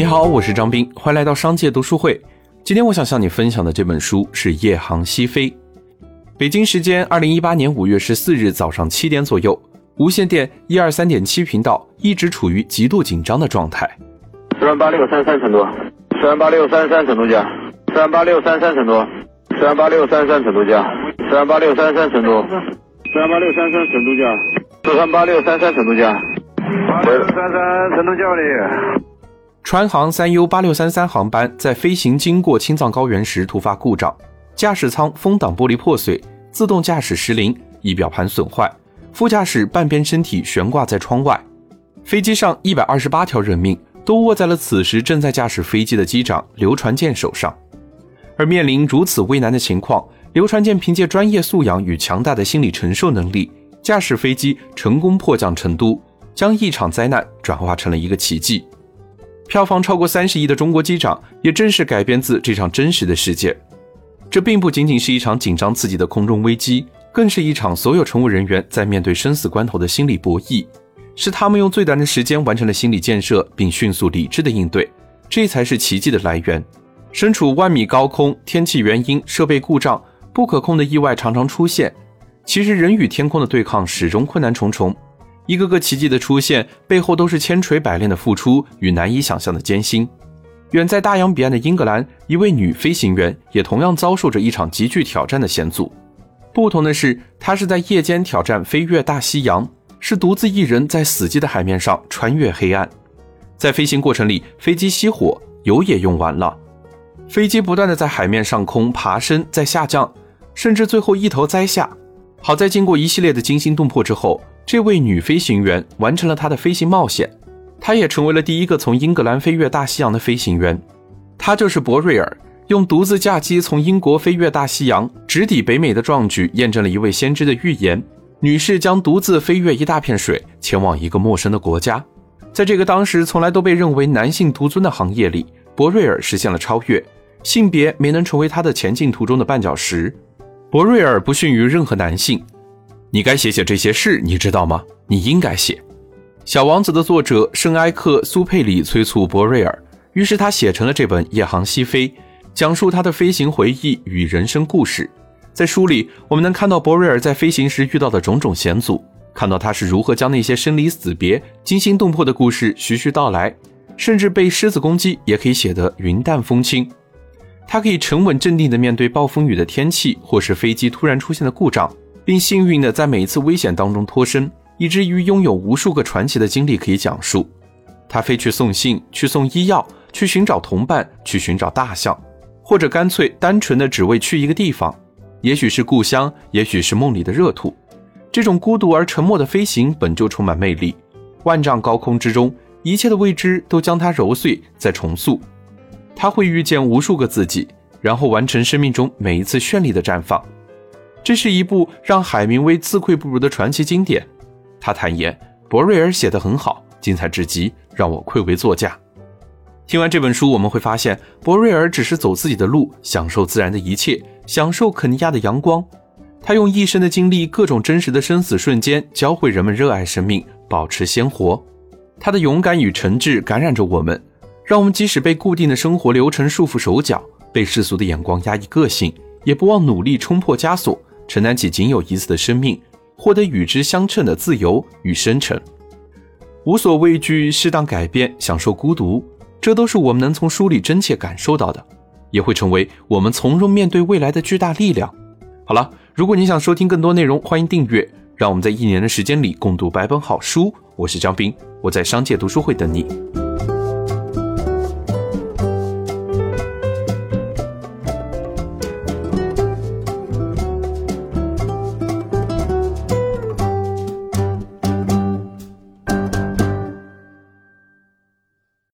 你好，我是张斌，欢迎来到商界读书会。今天我想向你分享的这本书是《夜航西飞》。北京时间二零一八年五月十四日早上七点左右，无线电一二三点七频道一直处于极度紧张的状态。四万八六三三成都，四万八六三三成都价，四万八六三三成都，四万八六三三成都价，四万八六三三成都，四万八六三三成都价，四万八六三三成都价，八六三三成都价的。川航三 U 八六三三航班在飞行经过青藏高原时突发故障，驾驶舱风挡玻璃破碎，自动驾驶失灵，仪表盘损坏，副驾驶半边身体悬挂在窗外。飞机上一百二十八条人命都握在了此时正在驾驶飞机的机长刘传健手上。而面临如此危难的情况，刘传健凭借专业素养与强大的心理承受能力，驾驶飞机成功迫降成都，将一场灾难转化成了一个奇迹。票房超过三十亿的《中国机长》也正是改编自这场真实的事件。这并不仅仅是一场紧张刺激的空中危机，更是一场所有乘务人员在面对生死关头的心理博弈。是他们用最短的时间完成了心理建设，并迅速理智的应对，这才是奇迹的来源。身处万米高空，天气原因、设备故障、不可控的意外常常出现。其实人与天空的对抗始终困难重重。一个个奇迹的出现，背后都是千锤百炼的付出与难以想象的艰辛。远在大洋彼岸的英格兰，一位女飞行员也同样遭受着一场极具挑战的险阻。不同的是，她是在夜间挑战飞越大西洋，是独自一人在死寂的海面上穿越黑暗。在飞行过程里，飞机熄火，油也用完了，飞机不断的在海面上空爬升，再下降，甚至最后一头栽下。好在经过一系列的惊心动魄之后。这位女飞行员完成了她的飞行冒险，她也成为了第一个从英格兰飞越大西洋的飞行员。她就是博瑞尔，用独自驾机从英国飞越大西洋，直抵北美的壮举，验证了一位先知的预言：女士将独自飞越一大片水，前往一个陌生的国家。在这个当时从来都被认为男性独尊的行业里，博瑞尔实现了超越，性别没能成为他的前进途中的绊脚石。博瑞尔不逊于任何男性。你该写写这些事，你知道吗？你应该写。小王子的作者圣埃克苏佩里催促博瑞尔，于是他写成了这本《夜航西飞》，讲述他的飞行回忆与人生故事。在书里，我们能看到博瑞尔在飞行时遇到的种种险阻，看到他是如何将那些生离死别、惊心动魄的故事徐徐道来，甚至被狮子攻击也可以写得云淡风轻。他可以沉稳镇定地面对暴风雨的天气，或是飞机突然出现的故障。并幸运的在每一次危险当中脱身，以至于拥有无数个传奇的经历可以讲述。他飞去送信，去送医药，去寻找同伴，去寻找大象，或者干脆单纯的只为去一个地方，也许是故乡，也许是梦里的热土。这种孤独而沉默的飞行本就充满魅力。万丈高空之中，一切的未知都将它揉碎再重塑。他会遇见无数个自己，然后完成生命中每一次绚丽的绽放。这是一部让海明威自愧不如的传奇经典。他坦言，博瑞尔写得很好，精彩至极，让我愧为作家。听完这本书，我们会发现，博瑞尔只是走自己的路，享受自然的一切，享受肯尼亚的阳光。他用一生的经历，各种真实的生死瞬间，教会人们热爱生命，保持鲜活。他的勇敢与诚挚感染着我们，让我们即使被固定的生活流程束缚手脚，被世俗的眼光压抑个性，也不忘努力冲破枷锁。承担起仅有一次的生命，获得与之相称的自由与深沉，无所畏惧，适当改变，享受孤独，这都是我们能从书里真切感受到的，也会成为我们从容面对未来的巨大力量。好了，如果你想收听更多内容，欢迎订阅。让我们在一年的时间里共读百本好书。我是张斌，我在商界读书会等你。